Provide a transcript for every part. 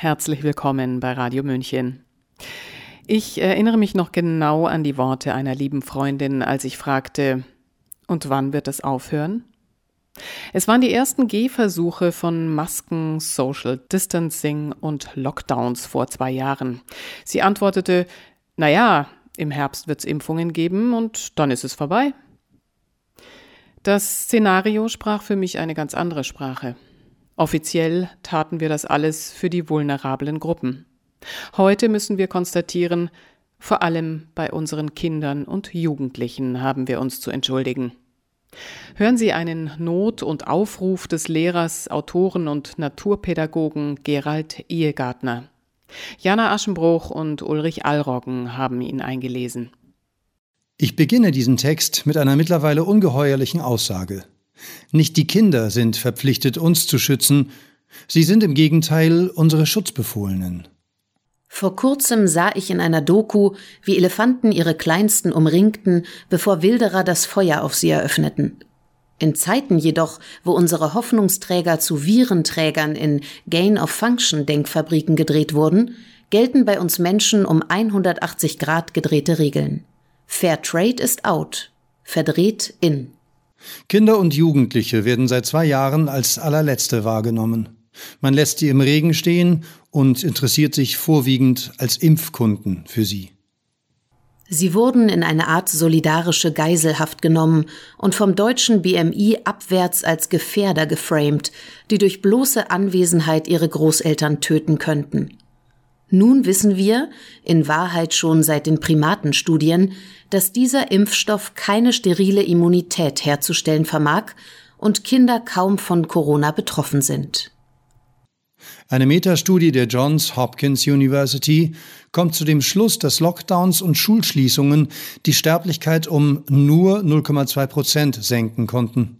Herzlich willkommen bei Radio München. Ich erinnere mich noch genau an die Worte einer lieben Freundin, als ich fragte, und wann wird es aufhören? Es waren die ersten Gehversuche von Masken, Social Distancing und Lockdowns vor zwei Jahren. Sie antwortete, naja, im Herbst wird es Impfungen geben und dann ist es vorbei. Das Szenario sprach für mich eine ganz andere Sprache. Offiziell taten wir das alles für die vulnerablen Gruppen. Heute müssen wir konstatieren, vor allem bei unseren Kindern und Jugendlichen haben wir uns zu entschuldigen. Hören Sie einen Not- und Aufruf des Lehrers, Autoren und Naturpädagogen Gerald Ehegartner. Jana Aschenbruch und Ulrich Allroggen haben ihn eingelesen. Ich beginne diesen Text mit einer mittlerweile ungeheuerlichen Aussage. Nicht die Kinder sind verpflichtet, uns zu schützen, sie sind im Gegenteil unsere Schutzbefohlenen. Vor kurzem sah ich in einer Doku, wie Elefanten ihre Kleinsten umringten, bevor Wilderer das Feuer auf sie eröffneten. In Zeiten jedoch, wo unsere Hoffnungsträger zu Virenträgern in Gain-of-Function-Denkfabriken gedreht wurden, gelten bei uns Menschen um 180 Grad gedrehte Regeln. Fair Trade ist out, verdreht in. Kinder und Jugendliche werden seit zwei Jahren als allerletzte wahrgenommen. Man lässt sie im Regen stehen und interessiert sich vorwiegend als Impfkunden für sie. Sie wurden in eine Art solidarische Geiselhaft genommen und vom deutschen BMI abwärts als Gefährder geframed, die durch bloße Anwesenheit ihre Großeltern töten könnten. Nun wissen wir, in Wahrheit schon seit den Primatenstudien, dass dieser Impfstoff keine sterile Immunität herzustellen vermag und Kinder kaum von Corona betroffen sind. Eine Metastudie der Johns Hopkins University kommt zu dem Schluss, dass Lockdowns und Schulschließungen die Sterblichkeit um nur 0,2 Prozent senken konnten.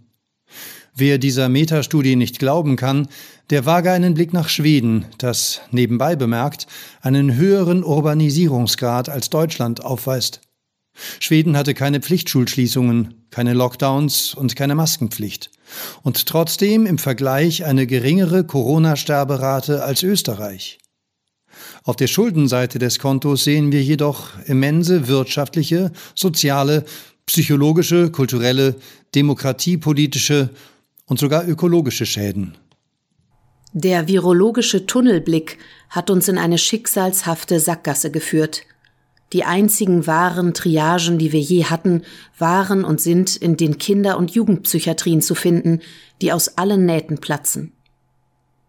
Wer dieser Metastudie nicht glauben kann, der wage einen Blick nach Schweden, das nebenbei bemerkt einen höheren Urbanisierungsgrad als Deutschland aufweist. Schweden hatte keine Pflichtschulschließungen, keine Lockdowns und keine Maskenpflicht. Und trotzdem im Vergleich eine geringere Corona-Sterberate als Österreich. Auf der Schuldenseite des Kontos sehen wir jedoch immense wirtschaftliche, soziale, psychologische, kulturelle, demokratiepolitische und sogar ökologische Schäden. Der virologische Tunnelblick hat uns in eine schicksalshafte Sackgasse geführt. Die einzigen wahren Triagen, die wir je hatten, waren und sind in den Kinder- und Jugendpsychiatrien zu finden, die aus allen Nähten platzen.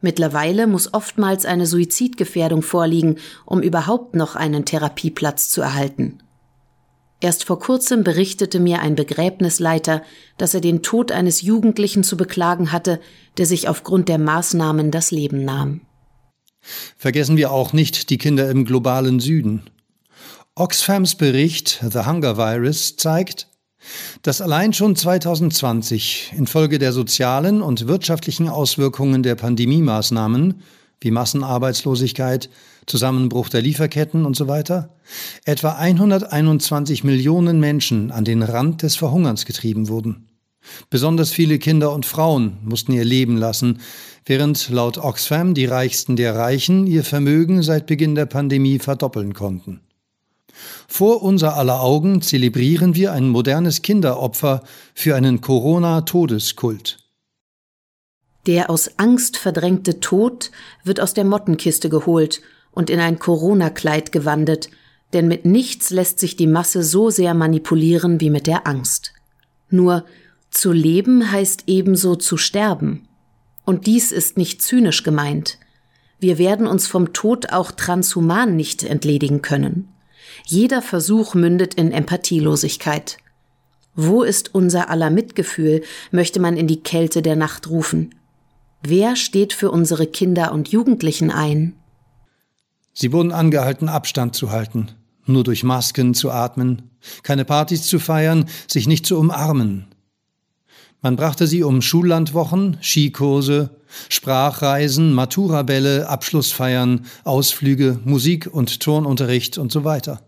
Mittlerweile muss oftmals eine Suizidgefährdung vorliegen, um überhaupt noch einen Therapieplatz zu erhalten. Erst vor kurzem berichtete mir ein Begräbnisleiter, dass er den Tod eines Jugendlichen zu beklagen hatte, der sich aufgrund der Maßnahmen das Leben nahm. Vergessen wir auch nicht die Kinder im globalen Süden. Oxfams Bericht The Hunger Virus zeigt, dass allein schon 2020 infolge der sozialen und wirtschaftlichen Auswirkungen der Pandemiemaßnahmen wie Massenarbeitslosigkeit, Zusammenbruch der Lieferketten und so weiter, etwa 121 Millionen Menschen an den Rand des Verhungerns getrieben wurden. Besonders viele Kinder und Frauen mussten ihr Leben lassen, während laut Oxfam die Reichsten der Reichen ihr Vermögen seit Beginn der Pandemie verdoppeln konnten. Vor unser aller Augen zelebrieren wir ein modernes Kinderopfer für einen Corona-Todeskult. Der aus Angst verdrängte Tod wird aus der Mottenkiste geholt und in ein Corona-Kleid gewandet, denn mit nichts lässt sich die Masse so sehr manipulieren wie mit der Angst. Nur zu leben heißt ebenso zu sterben. Und dies ist nicht zynisch gemeint. Wir werden uns vom Tod auch transhuman nicht entledigen können. Jeder Versuch mündet in Empathielosigkeit. Wo ist unser aller Mitgefühl, möchte man in die Kälte der Nacht rufen. Wer steht für unsere Kinder und Jugendlichen ein? Sie wurden angehalten, Abstand zu halten, nur durch Masken zu atmen, keine Partys zu feiern, sich nicht zu umarmen. Man brachte sie um Schullandwochen, Skikurse, Sprachreisen, Maturabälle, Abschlussfeiern, Ausflüge, Musik- und Turnunterricht und so weiter.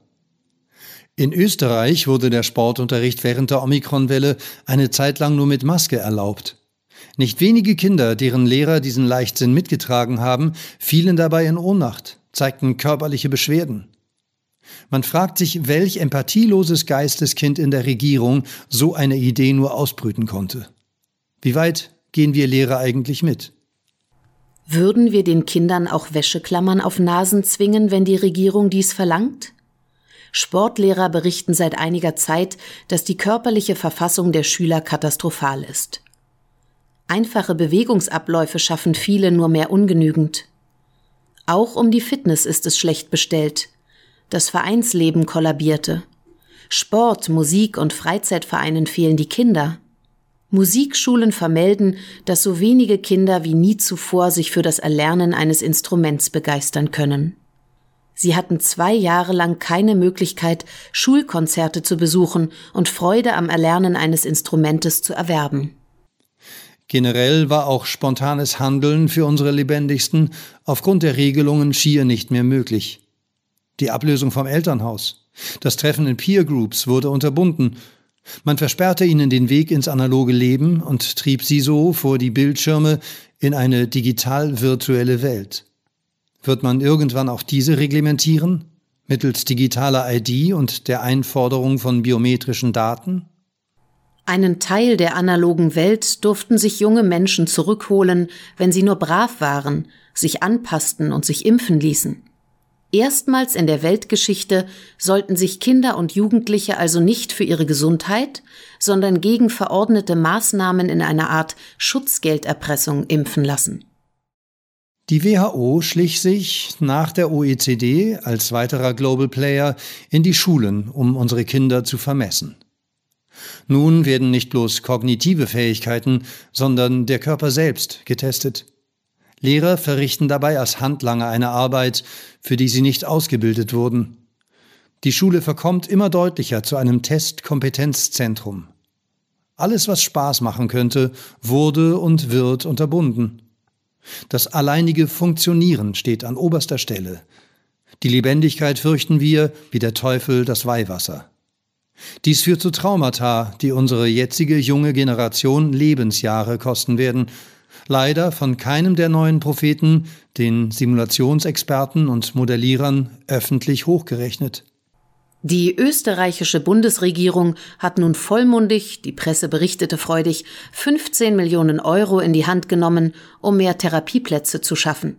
In Österreich wurde der Sportunterricht während der Omikronwelle eine Zeit lang nur mit Maske erlaubt. Nicht wenige Kinder, deren Lehrer diesen Leichtsinn mitgetragen haben, fielen dabei in Ohnmacht, zeigten körperliche Beschwerden. Man fragt sich, welch empathieloses Geisteskind in der Regierung so eine Idee nur ausbrüten konnte. Wie weit gehen wir Lehrer eigentlich mit? Würden wir den Kindern auch Wäscheklammern auf Nasen zwingen, wenn die Regierung dies verlangt? Sportlehrer berichten seit einiger Zeit, dass die körperliche Verfassung der Schüler katastrophal ist. Einfache Bewegungsabläufe schaffen viele nur mehr ungenügend. Auch um die Fitness ist es schlecht bestellt. Das Vereinsleben kollabierte. Sport, Musik und Freizeitvereinen fehlen die Kinder. Musikschulen vermelden, dass so wenige Kinder wie nie zuvor sich für das Erlernen eines Instruments begeistern können. Sie hatten zwei Jahre lang keine Möglichkeit, Schulkonzerte zu besuchen und Freude am Erlernen eines Instrumentes zu erwerben. Generell war auch spontanes Handeln für unsere Lebendigsten aufgrund der Regelungen schier nicht mehr möglich. Die Ablösung vom Elternhaus, das Treffen in Peer Groups wurde unterbunden. Man versperrte ihnen den Weg ins analoge Leben und trieb sie so vor die Bildschirme in eine digital-virtuelle Welt. Wird man irgendwann auch diese reglementieren? Mittels digitaler ID und der Einforderung von biometrischen Daten? Einen Teil der analogen Welt durften sich junge Menschen zurückholen, wenn sie nur brav waren, sich anpassten und sich impfen ließen. Erstmals in der Weltgeschichte sollten sich Kinder und Jugendliche also nicht für ihre Gesundheit, sondern gegen verordnete Maßnahmen in einer Art Schutzgelderpressung impfen lassen. Die WHO schlich sich nach der OECD als weiterer Global Player in die Schulen, um unsere Kinder zu vermessen. Nun werden nicht bloß kognitive Fähigkeiten, sondern der Körper selbst getestet. Lehrer verrichten dabei als Handlanger eine Arbeit, für die sie nicht ausgebildet wurden. Die Schule verkommt immer deutlicher zu einem Testkompetenzzentrum. Alles, was Spaß machen könnte, wurde und wird unterbunden. Das alleinige Funktionieren steht an oberster Stelle. Die Lebendigkeit fürchten wir wie der Teufel das Weihwasser. Dies führt zu Traumata, die unsere jetzige junge Generation Lebensjahre kosten werden. Leider von keinem der neuen Propheten, den Simulationsexperten und Modellierern, öffentlich hochgerechnet. Die österreichische Bundesregierung hat nun vollmundig, die Presse berichtete freudig, 15 Millionen Euro in die Hand genommen, um mehr Therapieplätze zu schaffen.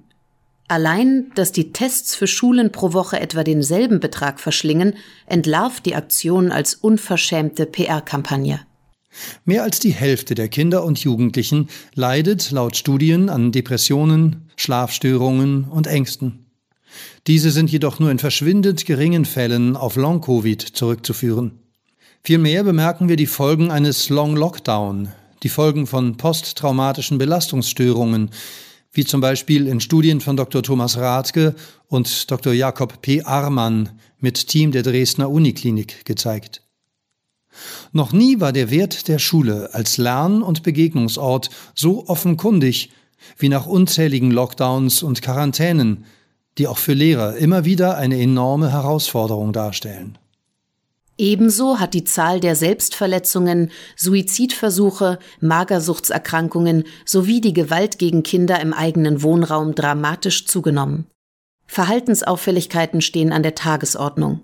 Allein, dass die Tests für Schulen pro Woche etwa denselben Betrag verschlingen, entlarvt die Aktion als unverschämte PR-Kampagne. Mehr als die Hälfte der Kinder und Jugendlichen leidet laut Studien an Depressionen, Schlafstörungen und Ängsten. Diese sind jedoch nur in verschwindend geringen Fällen auf Long-Covid zurückzuführen. Vielmehr bemerken wir die Folgen eines Long Lockdown, die Folgen von posttraumatischen Belastungsstörungen, wie zum Beispiel in Studien von Dr. Thomas Rathke und Dr. Jakob P. Armann mit Team der Dresdner Uniklinik gezeigt. Noch nie war der Wert der Schule als Lern- und Begegnungsort so offenkundig wie nach unzähligen Lockdowns und Quarantänen, die auch für Lehrer immer wieder eine enorme Herausforderung darstellen. Ebenso hat die Zahl der Selbstverletzungen, Suizidversuche, Magersuchtserkrankungen sowie die Gewalt gegen Kinder im eigenen Wohnraum dramatisch zugenommen. Verhaltensauffälligkeiten stehen an der Tagesordnung.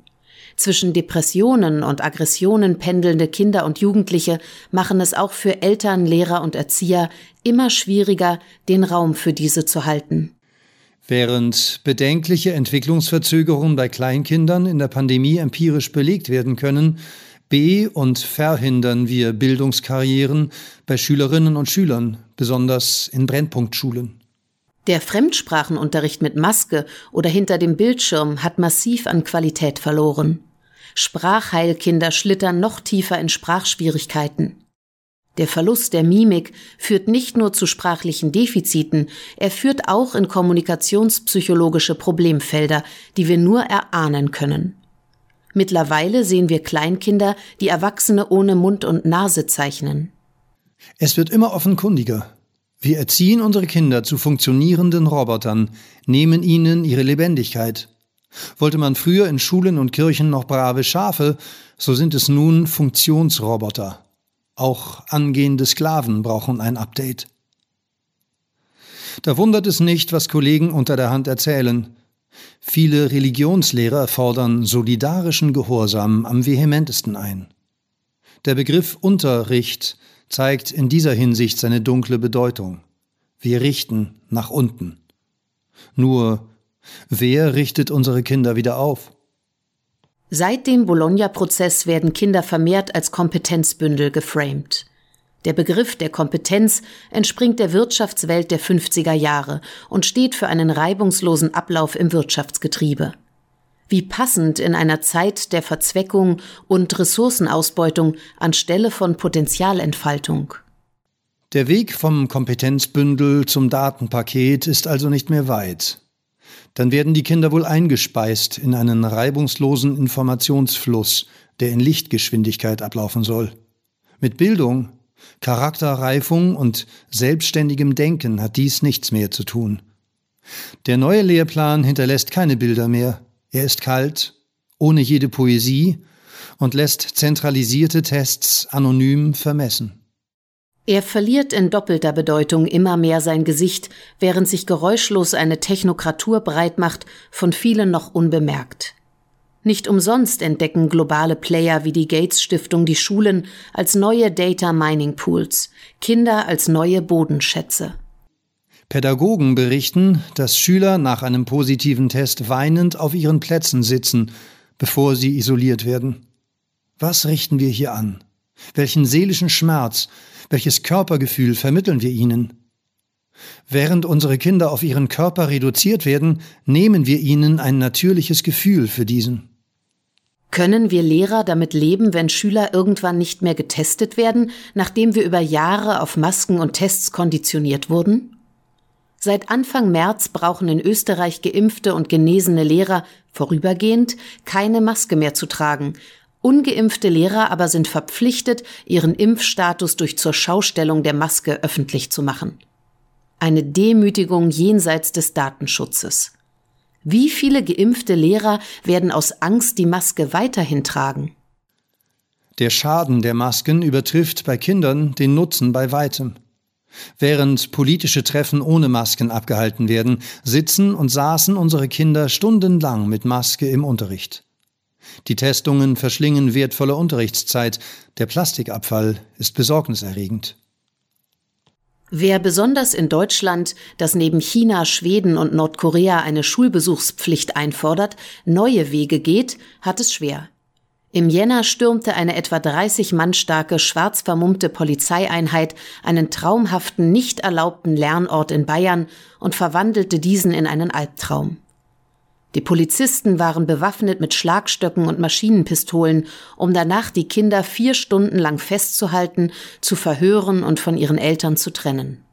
Zwischen Depressionen und Aggressionen pendelnde Kinder und Jugendliche machen es auch für Eltern, Lehrer und Erzieher immer schwieriger, den Raum für diese zu halten. Während bedenkliche Entwicklungsverzögerungen bei Kleinkindern in der Pandemie empirisch belegt werden können, be- und verhindern wir Bildungskarrieren bei Schülerinnen und Schülern, besonders in Brennpunktschulen. Der Fremdsprachenunterricht mit Maske oder hinter dem Bildschirm hat massiv an Qualität verloren. Sprachheilkinder schlittern noch tiefer in Sprachschwierigkeiten. Der Verlust der Mimik führt nicht nur zu sprachlichen Defiziten, er führt auch in kommunikationspsychologische Problemfelder, die wir nur erahnen können. Mittlerweile sehen wir Kleinkinder, die Erwachsene ohne Mund und Nase zeichnen. Es wird immer offenkundiger. Wir erziehen unsere Kinder zu funktionierenden Robotern, nehmen ihnen ihre Lebendigkeit. Wollte man früher in Schulen und Kirchen noch brave Schafe, so sind es nun Funktionsroboter. Auch angehende Sklaven brauchen ein Update. Da wundert es nicht, was Kollegen unter der Hand erzählen. Viele Religionslehrer fordern solidarischen Gehorsam am vehementesten ein. Der Begriff Unterricht zeigt in dieser Hinsicht seine dunkle Bedeutung. Wir richten nach unten. Nur, wer richtet unsere Kinder wieder auf? Seit dem Bologna-Prozess werden Kinder vermehrt als Kompetenzbündel geframed. Der Begriff der Kompetenz entspringt der Wirtschaftswelt der 50er Jahre und steht für einen reibungslosen Ablauf im Wirtschaftsgetriebe. Wie passend in einer Zeit der Verzweckung und Ressourcenausbeutung anstelle von Potenzialentfaltung. Der Weg vom Kompetenzbündel zum Datenpaket ist also nicht mehr weit. Dann werden die Kinder wohl eingespeist in einen reibungslosen Informationsfluss, der in Lichtgeschwindigkeit ablaufen soll. Mit Bildung Charakterreifung und selbstständigem Denken hat dies nichts mehr zu tun. Der neue Lehrplan hinterlässt keine Bilder mehr. Er ist kalt, ohne jede Poesie und lässt zentralisierte Tests anonym vermessen. Er verliert in doppelter Bedeutung immer mehr sein Gesicht, während sich geräuschlos eine Technokratur breitmacht, von vielen noch unbemerkt. Nicht umsonst entdecken globale Player wie die Gates Stiftung die Schulen als neue Data Mining Pools, Kinder als neue Bodenschätze. Pädagogen berichten, dass Schüler nach einem positiven Test weinend auf ihren Plätzen sitzen, bevor sie isoliert werden. Was richten wir hier an? Welchen seelischen Schmerz, welches Körpergefühl vermitteln wir ihnen? Während unsere Kinder auf ihren Körper reduziert werden, nehmen wir ihnen ein natürliches Gefühl für diesen. Können wir Lehrer damit leben, wenn Schüler irgendwann nicht mehr getestet werden, nachdem wir über Jahre auf Masken und Tests konditioniert wurden? Seit Anfang März brauchen in Österreich geimpfte und genesene Lehrer vorübergehend keine Maske mehr zu tragen. Ungeimpfte Lehrer aber sind verpflichtet, ihren Impfstatus durch zur Schaustellung der Maske öffentlich zu machen. Eine Demütigung jenseits des Datenschutzes. Wie viele geimpfte Lehrer werden aus Angst die Maske weiterhin tragen? Der Schaden der Masken übertrifft bei Kindern den Nutzen bei weitem. Während politische Treffen ohne Masken abgehalten werden, sitzen und saßen unsere Kinder stundenlang mit Maske im Unterricht. Die Testungen verschlingen wertvolle Unterrichtszeit, der Plastikabfall ist besorgniserregend. Wer besonders in Deutschland, das neben China, Schweden und Nordkorea eine Schulbesuchspflicht einfordert, neue Wege geht, hat es schwer. Im Jänner stürmte eine etwa 30 Mann starke schwarz vermummte Polizeieinheit einen traumhaften, nicht erlaubten Lernort in Bayern und verwandelte diesen in einen Albtraum. Die Polizisten waren bewaffnet mit Schlagstöcken und Maschinenpistolen, um danach die Kinder vier Stunden lang festzuhalten, zu verhören und von ihren Eltern zu trennen.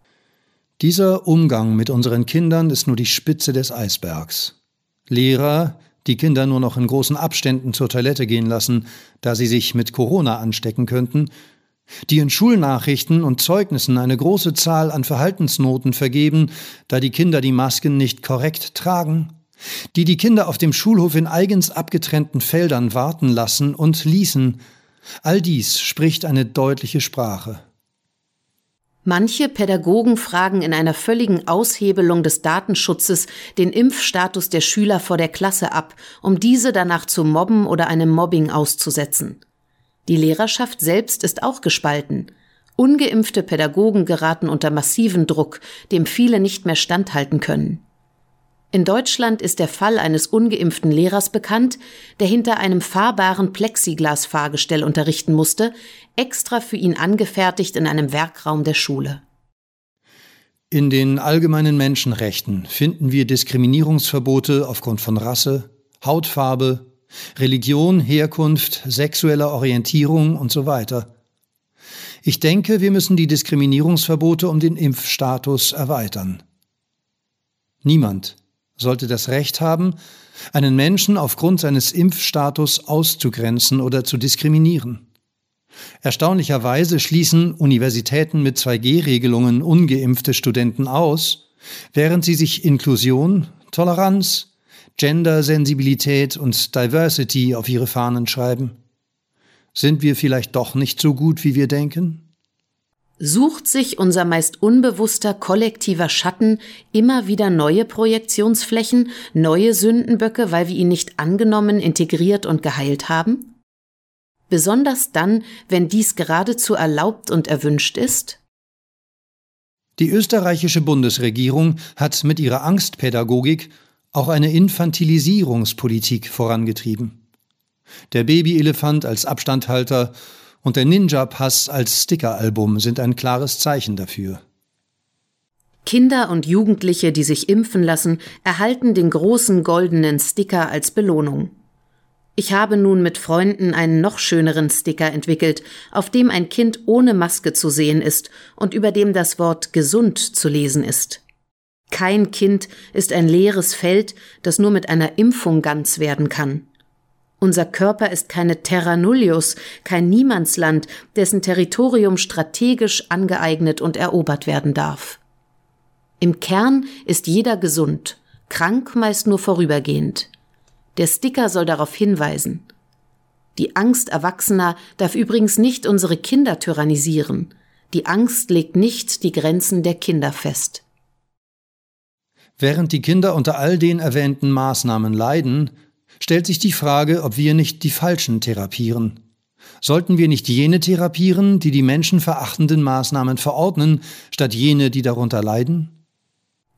Dieser Umgang mit unseren Kindern ist nur die Spitze des Eisbergs. Lehrer, die Kinder nur noch in großen Abständen zur Toilette gehen lassen, da sie sich mit Corona anstecken könnten, die in Schulnachrichten und Zeugnissen eine große Zahl an Verhaltensnoten vergeben, da die Kinder die Masken nicht korrekt tragen, die die Kinder auf dem Schulhof in eigens abgetrennten Feldern warten lassen und ließen. All dies spricht eine deutliche Sprache. Manche Pädagogen fragen in einer völligen Aushebelung des Datenschutzes den Impfstatus der Schüler vor der Klasse ab, um diese danach zu mobben oder einem Mobbing auszusetzen. Die Lehrerschaft selbst ist auch gespalten. Ungeimpfte Pädagogen geraten unter massiven Druck, dem viele nicht mehr standhalten können. In Deutschland ist der Fall eines ungeimpften Lehrers bekannt, der hinter einem fahrbaren Plexiglas-Fahrgestell unterrichten musste, extra für ihn angefertigt in einem Werkraum der Schule. In den allgemeinen Menschenrechten finden wir Diskriminierungsverbote aufgrund von Rasse, Hautfarbe, Religion, Herkunft, sexueller Orientierung und so weiter. Ich denke, wir müssen die Diskriminierungsverbote um den Impfstatus erweitern. Niemand sollte das Recht haben, einen Menschen aufgrund seines Impfstatus auszugrenzen oder zu diskriminieren. Erstaunlicherweise schließen Universitäten mit 2G-Regelungen ungeimpfte Studenten aus, während sie sich Inklusion, Toleranz, Gendersensibilität und Diversity auf ihre Fahnen schreiben. Sind wir vielleicht doch nicht so gut, wie wir denken? Sucht sich unser meist unbewusster kollektiver Schatten immer wieder neue Projektionsflächen, neue Sündenböcke, weil wir ihn nicht angenommen, integriert und geheilt haben? Besonders dann, wenn dies geradezu erlaubt und erwünscht ist? Die österreichische Bundesregierung hat mit ihrer Angstpädagogik auch eine Infantilisierungspolitik vorangetrieben. Der Babyelefant als Abstandhalter und der Ninja-Pass als Stickeralbum sind ein klares Zeichen dafür. Kinder und Jugendliche, die sich impfen lassen, erhalten den großen goldenen Sticker als Belohnung. Ich habe nun mit Freunden einen noch schöneren Sticker entwickelt, auf dem ein Kind ohne Maske zu sehen ist und über dem das Wort gesund zu lesen ist. Kein Kind ist ein leeres Feld, das nur mit einer Impfung ganz werden kann. Unser Körper ist keine Terra nullius, kein Niemandsland, dessen Territorium strategisch angeeignet und erobert werden darf. Im Kern ist jeder gesund, krank meist nur vorübergehend. Der Sticker soll darauf hinweisen. Die Angst Erwachsener darf übrigens nicht unsere Kinder tyrannisieren. Die Angst legt nicht die Grenzen der Kinder fest. Während die Kinder unter all den erwähnten Maßnahmen leiden, stellt sich die Frage, ob wir nicht die Falschen therapieren. Sollten wir nicht jene therapieren, die die menschenverachtenden Maßnahmen verordnen, statt jene, die darunter leiden?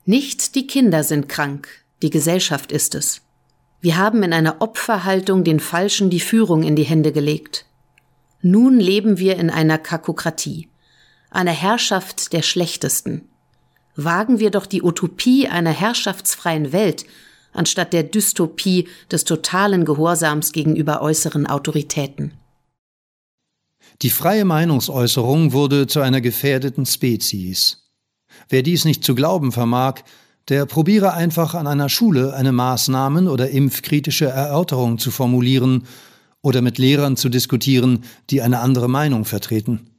Nicht die Kinder sind krank, die Gesellschaft ist es. Wir haben in einer Opferhaltung den Falschen die Führung in die Hände gelegt. Nun leben wir in einer Kakokratie, einer Herrschaft der Schlechtesten. Wagen wir doch die Utopie einer herrschaftsfreien Welt anstatt der Dystopie des totalen Gehorsams gegenüber äußeren Autoritäten. Die freie Meinungsäußerung wurde zu einer gefährdeten Spezies. Wer dies nicht zu glauben vermag, der probiere einfach an einer Schule eine Maßnahmen- oder impfkritische Erörterung zu formulieren oder mit Lehrern zu diskutieren, die eine andere Meinung vertreten.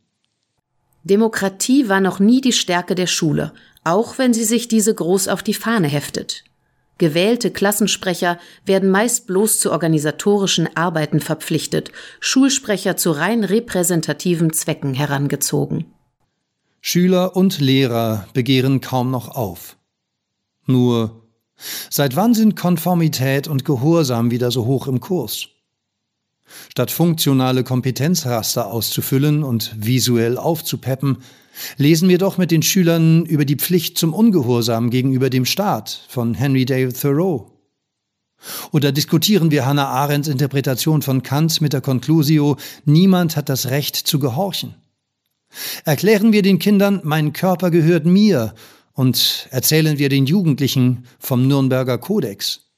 Demokratie war noch nie die Stärke der Schule, auch wenn sie sich diese groß auf die Fahne heftet. Gewählte Klassensprecher werden meist bloß zu organisatorischen Arbeiten verpflichtet, Schulsprecher zu rein repräsentativen Zwecken herangezogen. Schüler und Lehrer begehren kaum noch auf. Nur, seit wann sind Konformität und Gehorsam wieder so hoch im Kurs? Statt funktionale Kompetenzraster auszufüllen und visuell aufzupeppen, Lesen wir doch mit den Schülern über die Pflicht zum Ungehorsam gegenüber dem Staat von Henry David Thoreau. Oder diskutieren wir Hannah Arendts Interpretation von Kant mit der Conclusio, niemand hat das Recht zu gehorchen. Erklären wir den Kindern, mein Körper gehört mir und erzählen wir den Jugendlichen vom Nürnberger Kodex.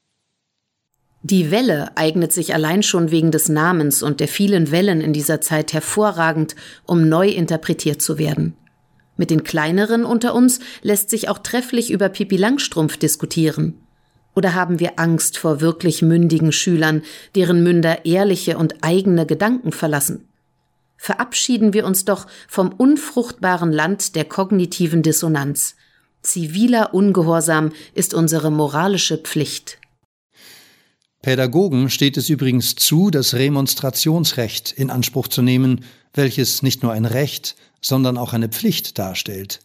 Die Welle eignet sich allein schon wegen des Namens und der vielen Wellen in dieser Zeit hervorragend, um neu interpretiert zu werden. Mit den kleineren unter uns lässt sich auch trefflich über Pipi Langstrumpf diskutieren. Oder haben wir Angst vor wirklich mündigen Schülern, deren Münder ehrliche und eigene Gedanken verlassen? Verabschieden wir uns doch vom unfruchtbaren Land der kognitiven Dissonanz. Ziviler Ungehorsam ist unsere moralische Pflicht. Pädagogen steht es übrigens zu, das Remonstrationsrecht in Anspruch zu nehmen, welches nicht nur ein Recht, sondern auch eine Pflicht darstellt.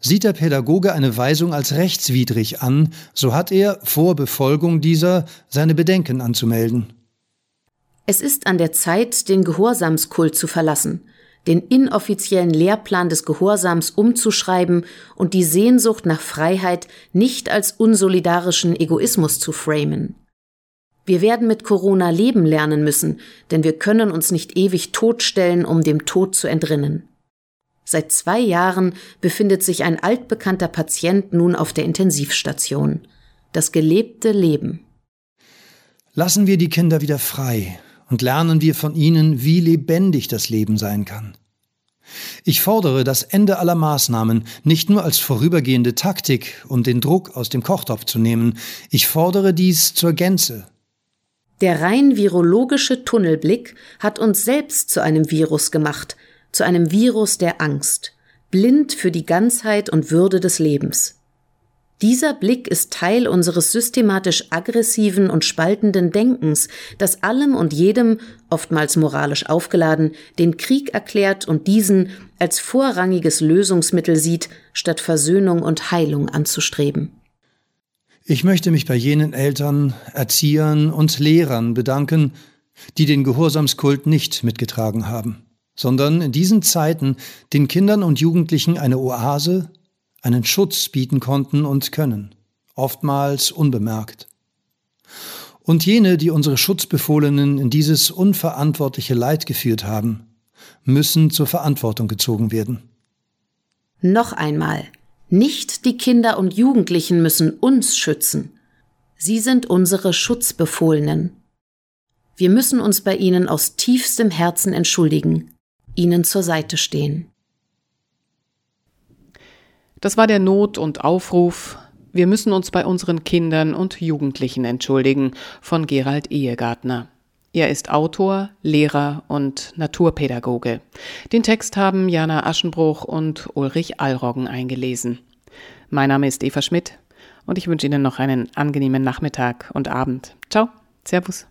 Sieht der Pädagoge eine Weisung als rechtswidrig an, so hat er vor Befolgung dieser seine Bedenken anzumelden. Es ist an der Zeit, den Gehorsamskult zu verlassen, den inoffiziellen Lehrplan des Gehorsams umzuschreiben und die Sehnsucht nach Freiheit nicht als unsolidarischen Egoismus zu framen. Wir werden mit Corona leben lernen müssen, denn wir können uns nicht ewig totstellen, um dem Tod zu entrinnen. Seit zwei Jahren befindet sich ein altbekannter Patient nun auf der Intensivstation. Das gelebte Leben. Lassen wir die Kinder wieder frei und lernen wir von ihnen, wie lebendig das Leben sein kann. Ich fordere das Ende aller Maßnahmen nicht nur als vorübergehende Taktik, um den Druck aus dem Kochtopf zu nehmen, ich fordere dies zur Gänze. Der rein virologische Tunnelblick hat uns selbst zu einem Virus gemacht, zu einem Virus der Angst, blind für die Ganzheit und Würde des Lebens. Dieser Blick ist Teil unseres systematisch aggressiven und spaltenden Denkens, das allem und jedem, oftmals moralisch aufgeladen, den Krieg erklärt und diesen als vorrangiges Lösungsmittel sieht, statt Versöhnung und Heilung anzustreben. Ich möchte mich bei jenen Eltern, Erziehern und Lehrern bedanken, die den Gehorsamskult nicht mitgetragen haben, sondern in diesen Zeiten den Kindern und Jugendlichen eine Oase, einen Schutz bieten konnten und können, oftmals unbemerkt. Und jene, die unsere Schutzbefohlenen in dieses unverantwortliche Leid geführt haben, müssen zur Verantwortung gezogen werden. Noch einmal, nicht die Kinder und Jugendlichen müssen uns schützen. Sie sind unsere Schutzbefohlenen. Wir müssen uns bei ihnen aus tiefstem Herzen entschuldigen, ihnen zur Seite stehen. Das war der Not und Aufruf. Wir müssen uns bei unseren Kindern und Jugendlichen entschuldigen von Gerald Ehegartner. Er ist Autor, Lehrer und Naturpädagoge. Den Text haben Jana Aschenbruch und Ulrich Allroggen eingelesen. Mein Name ist Eva Schmidt und ich wünsche Ihnen noch einen angenehmen Nachmittag und Abend. Ciao, Servus.